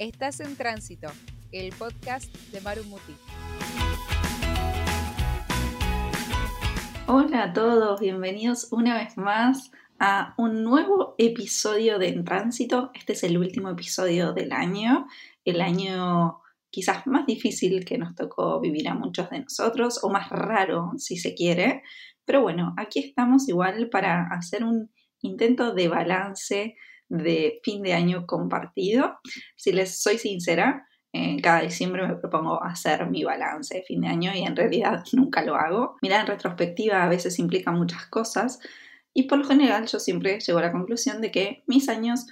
Estás en Tránsito, el podcast de Marumuti. Hola a todos, bienvenidos una vez más a un nuevo episodio de En Tránsito. Este es el último episodio del año, el año quizás más difícil que nos tocó vivir a muchos de nosotros, o más raro si se quiere. Pero bueno, aquí estamos igual para hacer un intento de balance de fin de año compartido. Si les soy sincera, cada diciembre me propongo hacer mi balance de fin de año y en realidad nunca lo hago. Mirar en retrospectiva a veces implica muchas cosas y por lo general yo siempre llego a la conclusión de que mis años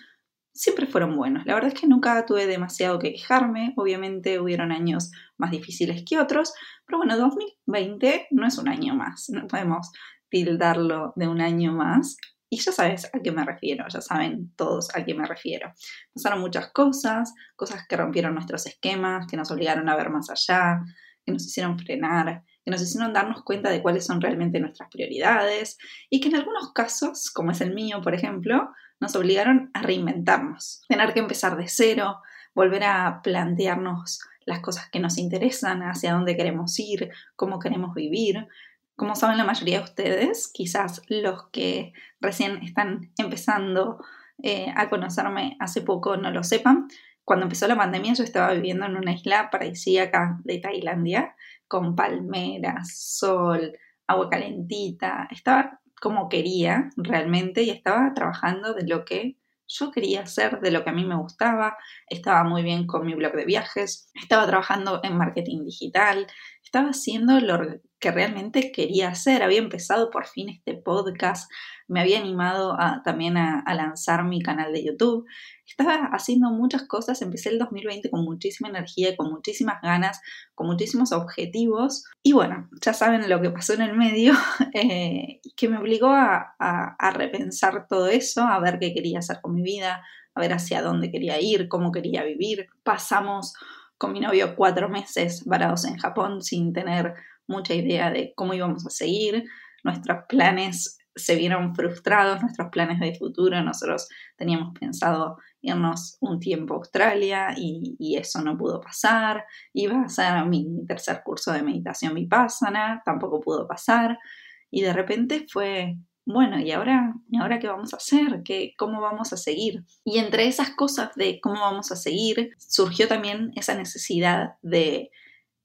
siempre fueron buenos. La verdad es que nunca tuve demasiado que quejarme. Obviamente hubieron años más difíciles que otros, pero bueno, 2020 no es un año más. No podemos tildarlo de un año más. Y ya sabes a qué me refiero, ya saben todos a qué me refiero. Pasaron muchas cosas, cosas que rompieron nuestros esquemas, que nos obligaron a ver más allá, que nos hicieron frenar, que nos hicieron darnos cuenta de cuáles son realmente nuestras prioridades y que en algunos casos, como es el mío, por ejemplo, nos obligaron a reinventarnos, tener que empezar de cero, volver a plantearnos las cosas que nos interesan, hacia dónde queremos ir, cómo queremos vivir, como saben la mayoría de ustedes, quizás los que recién están empezando eh, a conocerme hace poco no lo sepan, cuando empezó la pandemia yo estaba viviendo en una isla paradisíaca de Tailandia, con palmeras, sol, agua calentita, estaba como quería realmente y estaba trabajando de lo que yo quería hacer, de lo que a mí me gustaba, estaba muy bien con mi blog de viajes, estaba trabajando en marketing digital, estaba haciendo lo que realmente quería hacer. Había empezado por fin este podcast, me había animado también a, lanzar mi canal de YouTube. Estaba haciendo muchas cosas, empecé el 2020 con muchísima energía, con muchísimas ganas, con muchísimos objetivos. Y bueno, ya saben lo que pasó en el medio, eh, que me obligó a, a repensar todo eso, a ver qué quería hacer con mi vida, a ver hacia dónde quería ir, cómo quería vivir. Pasamos con mi novio cuatro meses varados en Japón sin tener mucha idea de cómo íbamos a seguir, nuestros planes se vieron frustrados, nuestros planes de futuro, nosotros teníamos pensado irnos un tiempo a Australia y, eso no pudo pasar, iba a ser mi tercer curso de meditación vipassana, tampoco pudo pasar. Y de repente fue, bueno, ¿y ahora, ¿y ahora qué vamos a hacer? ¿Qué, ¿Cómo vamos a seguir? Y entre esas cosas de cómo vamos a seguir, surgió también esa necesidad de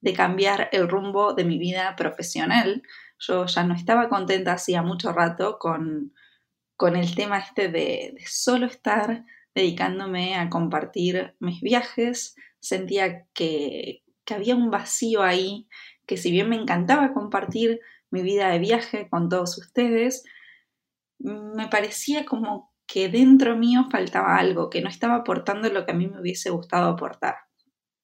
de cambiar el rumbo de mi vida profesional. Yo ya no estaba contenta hacía mucho rato con, con el tema este de, solo estar dedicándome a compartir mis viajes. Sentía que, que había un vacío ahí, que si bien me encantaba compartir mi vida de viaje con todos ustedes, me parecía como que dentro mío faltaba algo, que no estaba aportando lo que a mí me hubiese gustado aportar.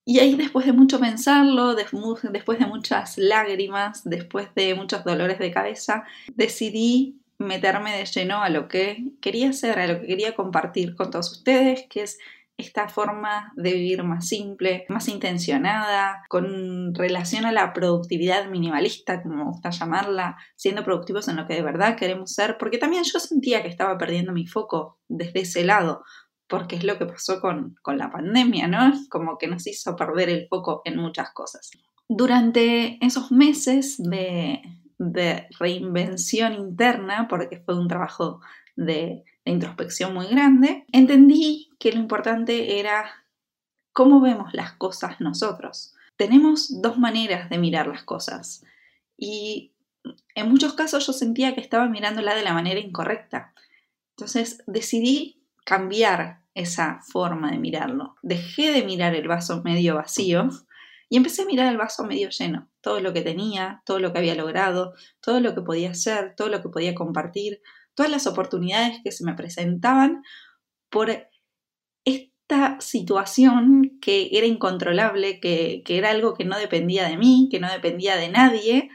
Y ahí después de mucho pensarlo, después de muchas lágrimas, después de muchos dolores de cabeza, decidí meterme de lleno a lo que quería hacer, a lo que quería compartir con todos ustedes, que es esta forma de vivir más simple, más intencionada, con relación a la productividad minimalista, como gusta llamarla, siendo productivos en lo que de verdad queremos ser, porque también yo sentía que estaba perdiendo mi foco desde ese lado, porque es lo que pasó con, la pandemia, ¿no? Como que nos hizo perder el foco en muchas cosas. Durante esos meses de, reinvención interna, porque fue un trabajo de, de introspección muy grande, entendí que lo importante era cómo vemos las cosas nosotros. Tenemos dos maneras de mirar las cosas y en muchos casos yo sentía que estaba mirándola de la manera incorrecta. Entonces decidí cambiar esa forma de mirarlo. Dejé de mirar el vaso medio vacío y empecé a mirar el vaso medio lleno. Todo lo que tenía, todo lo que había logrado, todo lo que podía hacer, todo lo que podía compartir, todas las oportunidades que se me presentaban por esta situación que era incontrolable, que, era algo que no dependía de mí, que no dependía de nadie.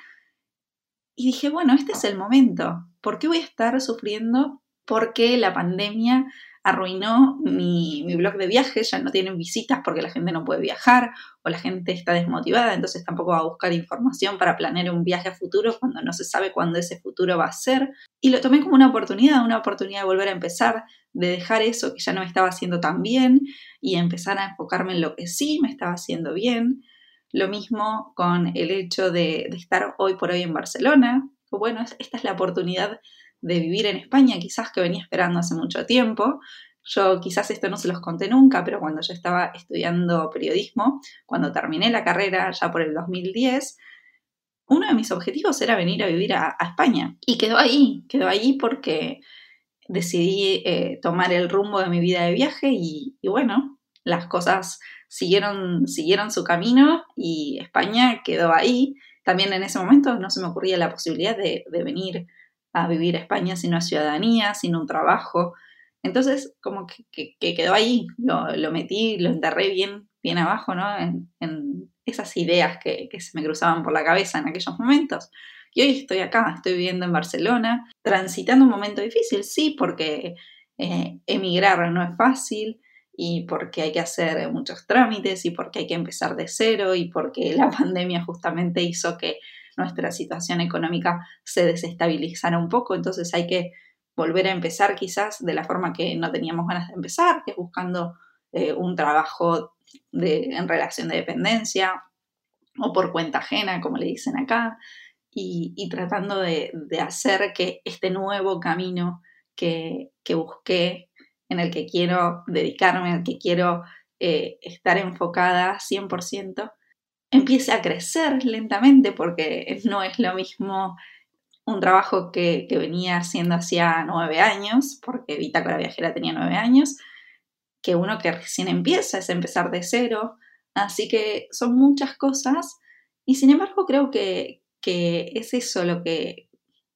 Y dije, bueno, este es el momento. ¿Por qué voy a estar sufriendo porque la pandemia arruinó mi, mi, blog de viajes, ya no tienen visitas porque la gente no puede viajar o la gente está desmotivada, entonces tampoco va a buscar información para planear un viaje a futuro cuando no se sabe cuándo ese futuro va a ser. Y lo tomé como una oportunidad, una oportunidad de volver a empezar, de dejar eso que ya no me estaba haciendo tan bien y empezar a enfocarme en lo que sí me estaba haciendo bien. Lo mismo con el hecho de, de estar hoy por hoy en Barcelona. Bueno, esta es la oportunidad de vivir en España, quizás que venía esperando hace mucho tiempo. Yo quizás esto no se los conté nunca, pero cuando yo estaba estudiando periodismo, cuando terminé la carrera ya por el 2010, uno de mis objetivos era venir a vivir a, España. Y quedó ahí, quedó ahí porque decidí eh, tomar el rumbo de mi vida de viaje y, bueno, las cosas siguieron, siguieron su camino y España quedó ahí. También en ese momento no se me ocurría la posibilidad de, de venir a vivir a España sin una ciudadanía, sin un trabajo. Entonces, como que, quedó ahí, lo, metí, lo enterré bien, bien abajo, ¿no? En, esas ideas que, se me cruzaban por la cabeza en aquellos momentos. Y hoy estoy acá, estoy viviendo en Barcelona, transitando un momento difícil, sí, porque eh, emigrar no es fácil y porque hay que hacer muchos trámites y porque hay que empezar de cero y porque la pandemia justamente hizo que nuestra situación económica se desestabilizara un poco, entonces hay que volver a empezar quizás de la forma que no teníamos ganas de empezar, que es buscando eh, un trabajo en relación de dependencia o por cuenta ajena, como le dicen acá, y, tratando de, hacer que este nuevo camino que, busqué, en el que quiero dedicarme, en el que quiero eh, estar enfocada 100%, empiece a crecer lentamente porque no es lo mismo un trabajo que, venía haciendo hacía nueve años, porque Bitácora Viajera tenía nueve años, que uno que recién empieza, es empezar de cero. Así que son muchas cosas y sin embargo creo que, es eso lo que,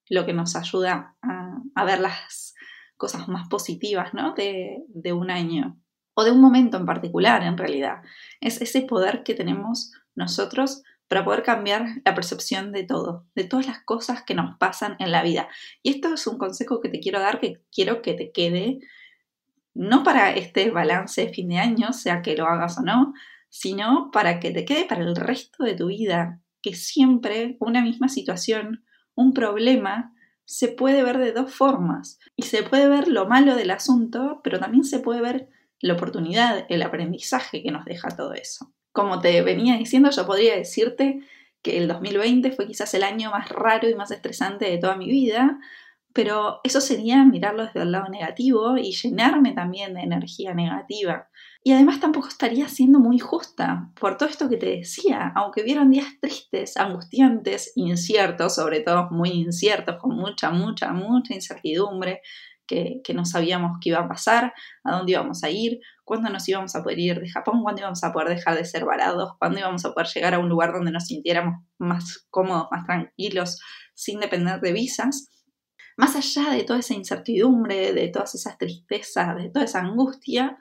lo que nos ayuda a, ver las cosas más positivas ¿no? de, de un año o de un momento en particular en realidad. Es ese poder que tenemos nosotros para poder cambiar la percepción de todo, de todas las cosas que nos pasan en la vida. Y esto es un consejo que te quiero dar, que quiero que te quede, no para este balance de fin de año, sea que lo hagas o no, sino para que te quede para el resto de tu vida, que siempre una misma situación, un problema, se puede ver de dos formas. Y se puede ver lo malo del asunto, pero también se puede ver la oportunidad, el aprendizaje que nos deja todo eso como te venía diciendo, yo podría decirte que el 2020 fue quizás el año más raro y más estresante de toda mi vida, pero eso sería mirarlo desde el lado negativo y llenarme también de energía negativa. Y además tampoco estaría siendo muy justa por todo esto que te decía, aunque hubieron días tristes, angustiantes, inciertos, sobre todo muy inciertos, con mucha, mucha, mucha incertidumbre, que, no sabíamos qué iba a pasar, a dónde íbamos a ir, cuándo nos íbamos a poder ir de Japón, cuándo íbamos a poder dejar de ser varados, cuándo íbamos a poder llegar a un lugar donde nos sintiéramos más cómodos, más tranquilos, sin depender de visas. Más allá de toda esa incertidumbre, de todas esas tristezas, de toda esa angustia,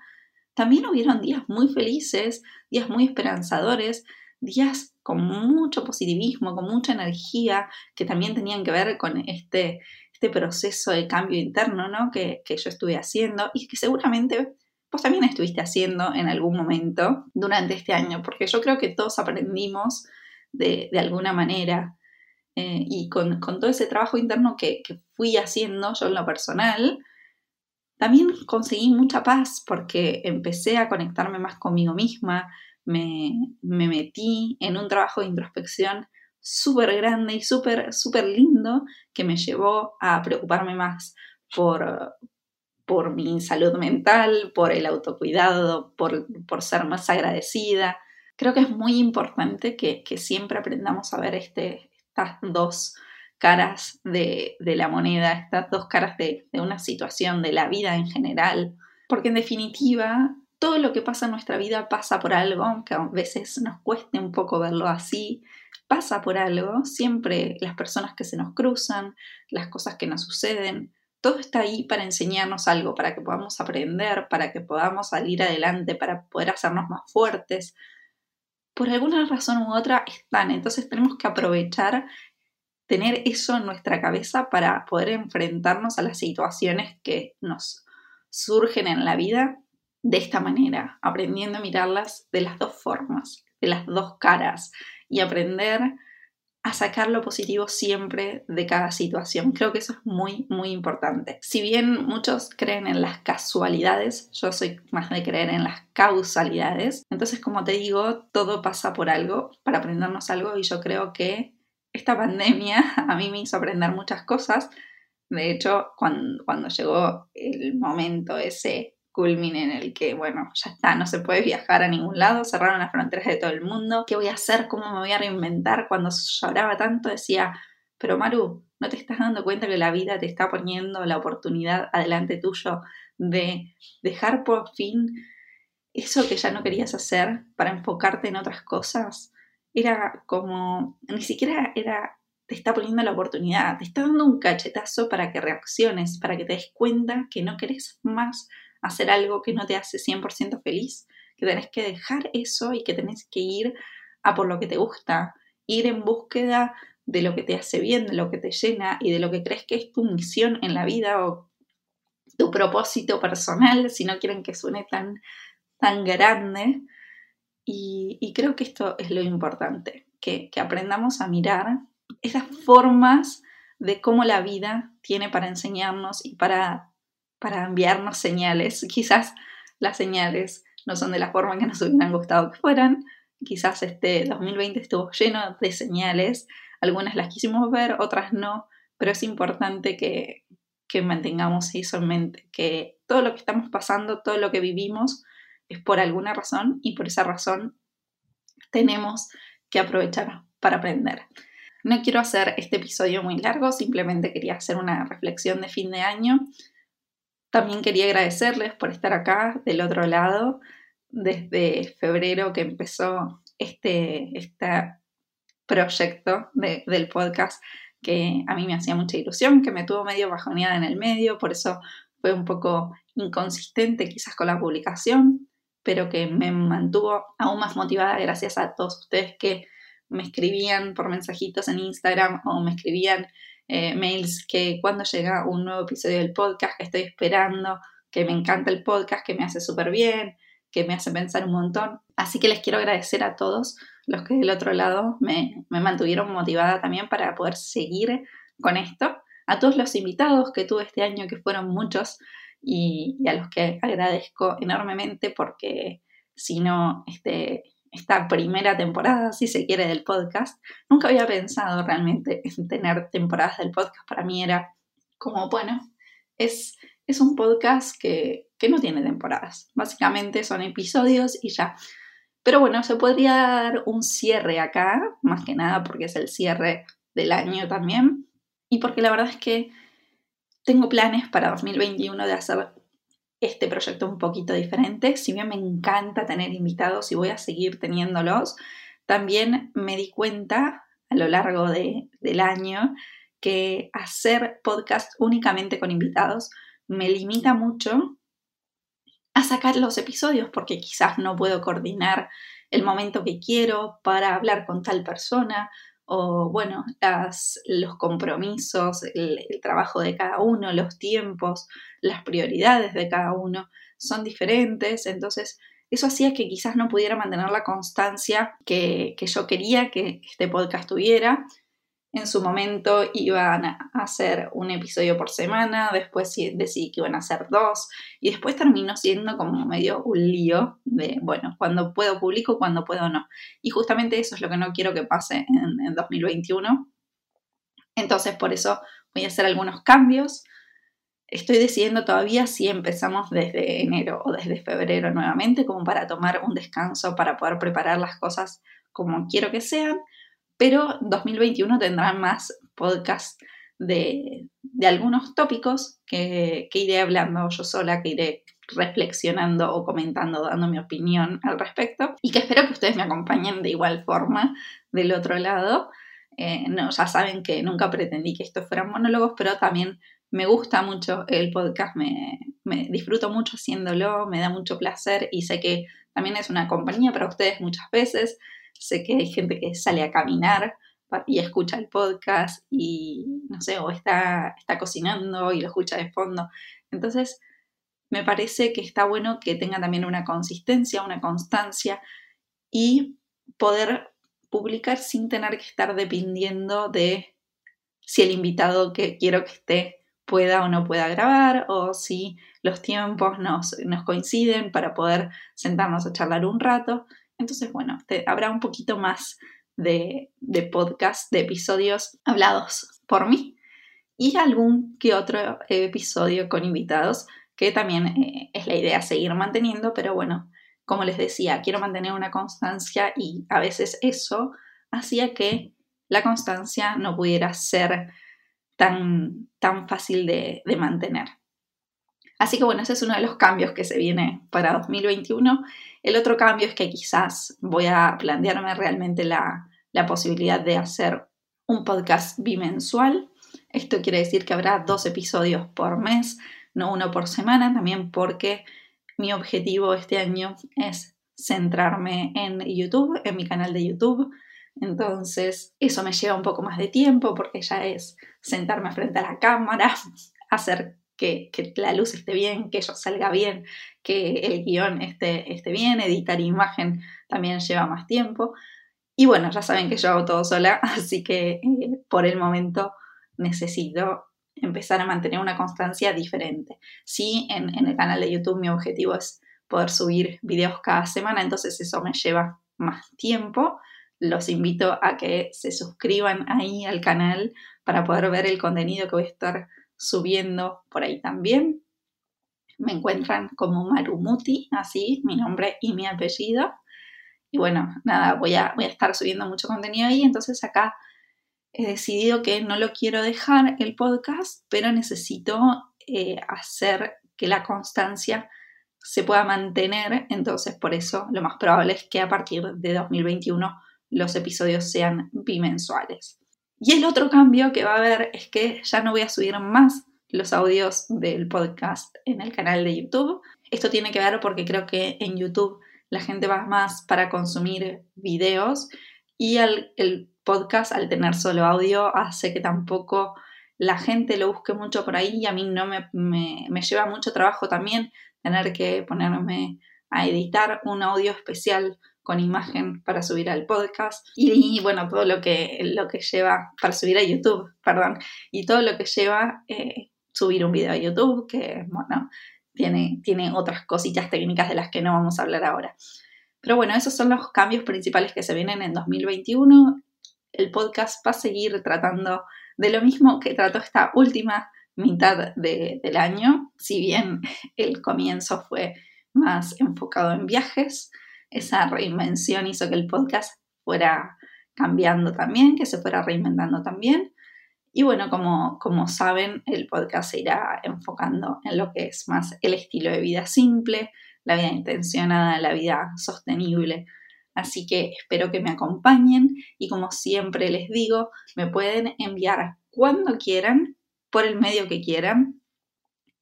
también hubieron días muy felices, días muy esperanzadores, días con mucho positivismo, con mucha energía, que también tenían que ver con este, este proceso de cambio interno ¿no? que, yo estuve haciendo y que seguramente vos también estuviste haciendo en algún momento durante este año, porque yo creo que todos aprendimos de, alguna manera eh, y con, todo ese trabajo interno que, fui haciendo yo en lo personal, también conseguí mucha paz porque empecé a conectarme más conmigo misma, me, me metí en un trabajo de introspección súper grande y súper, súper lindo que me llevó a preocuparme más por, por mi salud mental, por el autocuidado, por, por ser más agradecida. Creo que es muy importante que, siempre aprendamos a ver este, estas dos caras de, la moneda, estas dos caras de, de una situación, de la vida en general, porque en definitiva todo lo que pasa en nuestra vida pasa por algo, aunque a veces nos cueste un poco verlo así, pasa por algo, siempre las personas que se nos cruzan, las cosas que nos suceden, todo está ahí para enseñarnos algo, para que podamos aprender, para que podamos salir adelante, para poder hacernos más fuertes. Por alguna razón u otra están, entonces tenemos que aprovechar tener eso en nuestra cabeza para poder enfrentarnos a las situaciones que nos, surgen en la vida de esta manera, aprendiendo a mirarlas de las dos formas, de las dos caras y aprender a sacar lo positivo siempre de cada situación. Creo que eso es muy, muy importante. Si bien muchos creen en las casualidades, yo soy más de creer en las causalidades. Entonces, como te digo, todo pasa por algo, para aprendernos algo y yo creo que esta pandemia a mí me hizo aprender muchas cosas. De hecho, cuando, cuando llegó el momento ese culmine en el que, bueno, ya está, no se puede viajar a ningún lado, cerraron las fronteras de todo el mundo, ¿qué voy a hacer? ¿Cómo me voy a reinventar? Cuando lloraba tanto decía, pero Maru, ¿no te estás dando cuenta que la vida te está poniendo la oportunidad adelante tuyo de dejar por fin eso que ya no querías hacer para enfocarte en otras cosas? Era como, ni siquiera era, te está poniendo la oportunidad, te está dando un cachetazo para que reacciones, para que te des cuenta que no querés más hacer algo que no te hace 100% feliz, que tenés que dejar eso y que tenés que ir a por lo que te gusta, ir en búsqueda de lo que te hace bien, de lo que te llena y de lo que crees que es tu misión en la vida o tu propósito personal, si no quieren que suene tan, tan grande. Y, creo que esto es lo importante, que, que aprendamos a mirar esas formas de cómo la vida tiene para enseñarnos y para para enviarnos señales. Quizás las señales no son de la forma que nos hubieran gustado que fueran. Quizás este 2020 estuvo lleno de señales. Algunas las quisimos ver, otras no, pero es importante que, que mantengamos eso en mente, que todo lo que estamos pasando, todo lo que vivimos es por alguna razón y por esa razón tenemos que aprovechar para aprender. No quiero hacer este episodio muy largo, simplemente quería hacer una reflexión de fin de año también quería agradecerles por estar acá del otro lado desde febrero que empezó este, este proyecto del podcast que a mí me hacía mucha ilusión, que me tuvo medio bajoneada en el medio, por eso fue un poco inconsistente quizás con la publicación, pero que me mantuvo aún más motivada gracias a todos ustedes que me escribían por mensajitos en Instagram o me escribían eh, mails que cuando llega un nuevo episodio del podcast que estoy esperando, que me encanta el podcast, que me hace súper bien, que me hace pensar un montón. Así que les quiero agradecer a todos los que del otro lado me, mantuvieron motivada también para poder seguir con esto. A todos los invitados que tuve este año, que fueron muchos, y, y a los que agradezco enormemente porque si no, este, esta primera temporada, si se quiere, del podcast. Nunca había pensado realmente en tener temporadas del podcast. Para mí era como, bueno, es, es un podcast que, que no tiene temporadas. Básicamente son episodios y ya. Pero bueno, se podría dar un cierre acá, más que nada porque es el cierre del año también. Y porque la verdad es que tengo planes para 2021 de hacer este proyecto un poquito diferente. Si bien me encanta tener invitados y voy a seguir teniéndolos, también me di cuenta a lo largo del año que hacer podcast únicamente con invitados me limita mucho a sacar los episodios porque quizás no puedo coordinar el momento que quiero para hablar con tal persona o bueno, los compromisos, el, trabajo de cada uno, los tiempos, las prioridades de cada uno son diferentes, entonces eso hacía que quizás no pudiera mantener la constancia que, que yo quería que este podcast tuviera en su momento iban a hacer un episodio por semana, después decidí que iban a hacer dos, y después terminó siendo como medio un lío de, bueno, cuando puedo publico, cuando puedo no. Y justamente eso es lo que no quiero que pase en, en 2021. Entonces, por eso voy a hacer algunos cambios. Estoy decidiendo todavía si empezamos desde enero o desde febrero nuevamente, como para tomar un descanso, para poder preparar las cosas como quiero que sean pero 2021 tendrá más podcasts de, algunos tópicos que, iré hablando yo sola, que iré reflexionando o comentando, dando mi opinión al respecto y que espero que ustedes me acompañen de igual forma del otro lado. Eh, no, ya saben que nunca pretendí que estos fueran monólogos, pero también me gusta mucho el podcast, me, disfruto mucho haciéndolo, me da mucho placer y sé que también es una compañía para ustedes muchas veces. Sé que hay gente que sale a caminar y escucha el podcast y, no sé, o está, está cocinando y lo escucha de fondo. Entonces, me parece que está bueno que tenga también una consistencia, una constancia y poder publicar sin tener que estar dependiendo de si el invitado que quiero que esté pueda o no pueda grabar o si los tiempos nos, coinciden para poder sentarnos a charlar un rato. Entonces, bueno, habrá un poquito más de, de podcast, de episodios hablados por mí y algún que otro episodio con invitados que también eh, es la idea seguir manteniendo, pero bueno, como les decía, quiero mantener una constancia y a veces eso hacía que la constancia no pudiera ser tan, tan fácil de, mantener. Así que bueno, ese es uno de los cambios que se viene para 2021. El otro cambio es que quizás voy a plantearme realmente la, la posibilidad de hacer un podcast bimensual. Esto quiere decir que habrá dos episodios por mes, no uno por semana, también porque mi objetivo este año es centrarme en YouTube, en mi canal de YouTube. Entonces, eso me lleva un poco más de tiempo porque ya es sentarme frente a la cámara, hacer que, la luz esté bien, que yo salga bien, que el guion esté, esté bien, editar imagen también lleva más tiempo. Y bueno, ya saben que yo hago todo sola, así que eh, por el momento necesito empezar a mantener una constancia diferente. Sí, en, en el canal de YouTube mi objetivo es poder subir videos cada semana, entonces eso me lleva más tiempo, los invito a que se suscriban ahí al canal para poder ver el contenido que voy a estar subiendo por ahí también. Me encuentran como Marumuti, así, mi nombre y mi apellido. Y bueno, nada, voy a, estar subiendo mucho contenido ahí, entonces acá he decidido que no lo quiero dejar el podcast, pero necesito eh, hacer que la constancia se pueda mantener, entonces por eso lo más probable es que a partir de 2021 los episodios sean bimensuales. Y el otro cambio que va a haber es que ya no voy a subir más los audios del podcast en el canal de YouTube. Esto tiene que ver porque creo que en YouTube la gente va más para consumir videos y el podcast al tener solo audio hace que tampoco la gente lo busque mucho por ahí y a mí no me, me lleva mucho trabajo también tener que ponerme a editar un audio especial con imagen para subir al podcast y, bueno, todo lo que, lo que lleva para subir a YouTube, perdón, y todo lo que lleva eh, subir un video a YouTube, que bueno, tiene, tiene otras cositas técnicas de las que no vamos a hablar ahora. Pero bueno, esos son los cambios principales que se vienen en 2021. El podcast va a seguir tratando de lo mismo que trató esta última mitad del año, si bien el comienzo fue más enfocado en viajes, esa reinvención hizo que el podcast fuera cambiando también, que se fuera reinventando también. Y bueno, como, como saben, el podcast se irá enfocando en lo que es más el estilo de vida simple, la vida intencionada, la vida sostenible. Así que espero que me acompañen y como siempre les digo, me pueden enviar cuando quieran, por el medio que quieran,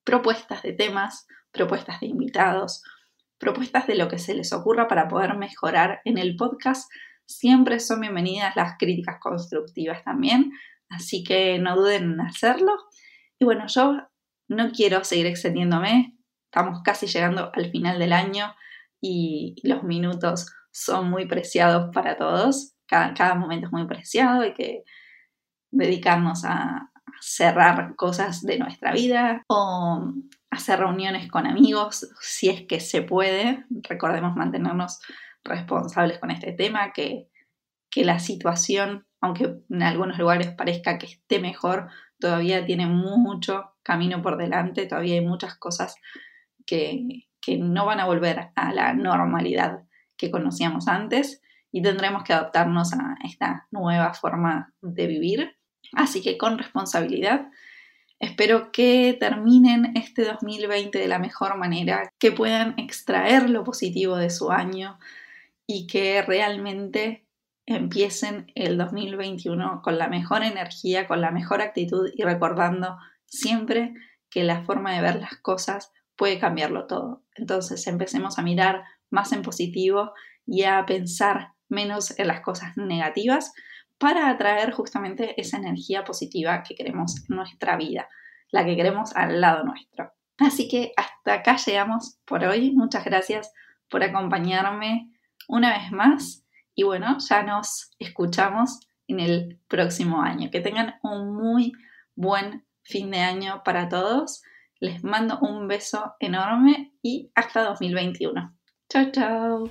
propuestas de temas, propuestas de invitados, propuestas de lo que se les ocurra para poder mejorar en el podcast. Siempre son bienvenidas las críticas constructivas también, así que no duden en hacerlo. Y bueno, yo no quiero seguir extendiéndome, estamos casi llegando al final del año y los minutos son muy preciados para todos, cada, momento es muy preciado, hay que dedicarnos a cerrar cosas de nuestra vida o hacer reuniones con amigos si es que se puede. Recordemos mantenernos responsables con este tema, que, la situación, aunque en algunos lugares parezca que esté mejor, todavía tiene mucho camino por delante, todavía hay muchas cosas que, no van a volver a la normalidad que conocíamos antes y tendremos que adaptarnos a esta nueva forma de vivir. Así que con responsabilidad Espero que terminen este 2020 de la mejor manera, que puedan extraer lo positivo de su año y que realmente empiecen el 2021 con la mejor energía, con la mejor actitud y recordando siempre que la forma de ver las cosas puede cambiarlo todo. Entonces empecemos a mirar más en positivo y a pensar menos en las cosas negativas para atraer justamente esa energía positiva que queremos en nuestra vida, la que queremos al lado nuestro. Así que hasta acá llegamos por hoy. Muchas gracias por acompañarme una vez más. Y bueno, ya nos escuchamos en el próximo año. Que tengan un muy buen fin de año para todos. Les mando un beso enorme y hasta 2021. Chao, chao.